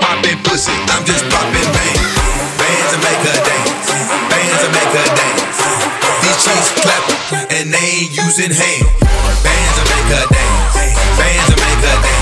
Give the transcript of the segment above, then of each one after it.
popping pussy. I'm just popping bangs. Bands that make dance. Bands that make dance. These cheeks clapping and they ain't using hands. Bands are make a dance. Bands are make dance.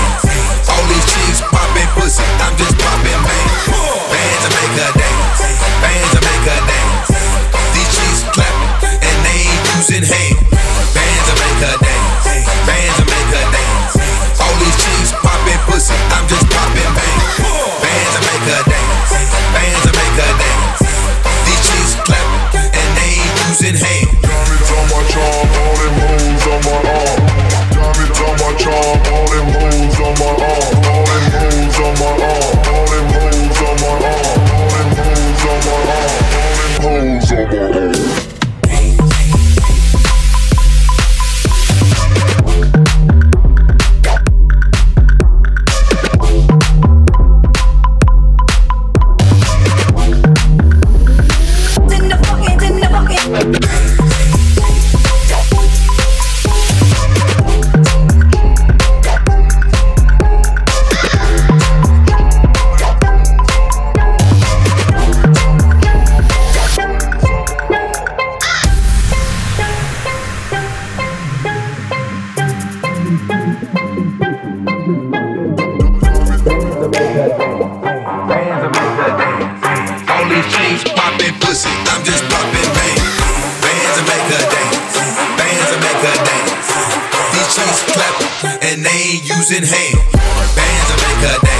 more. Popping pussy, I'm just popping. Bands make her dance. Bands make her dance. These clapping and they ain't using hands. Bands and make her dance.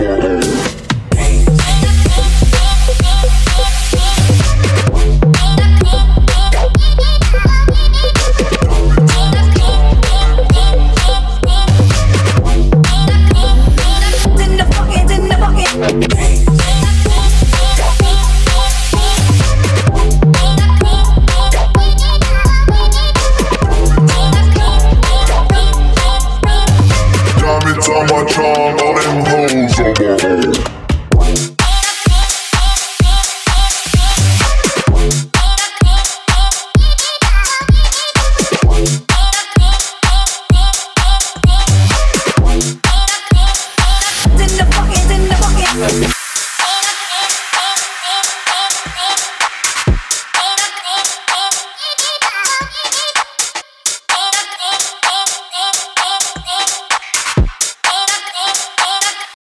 Yeah.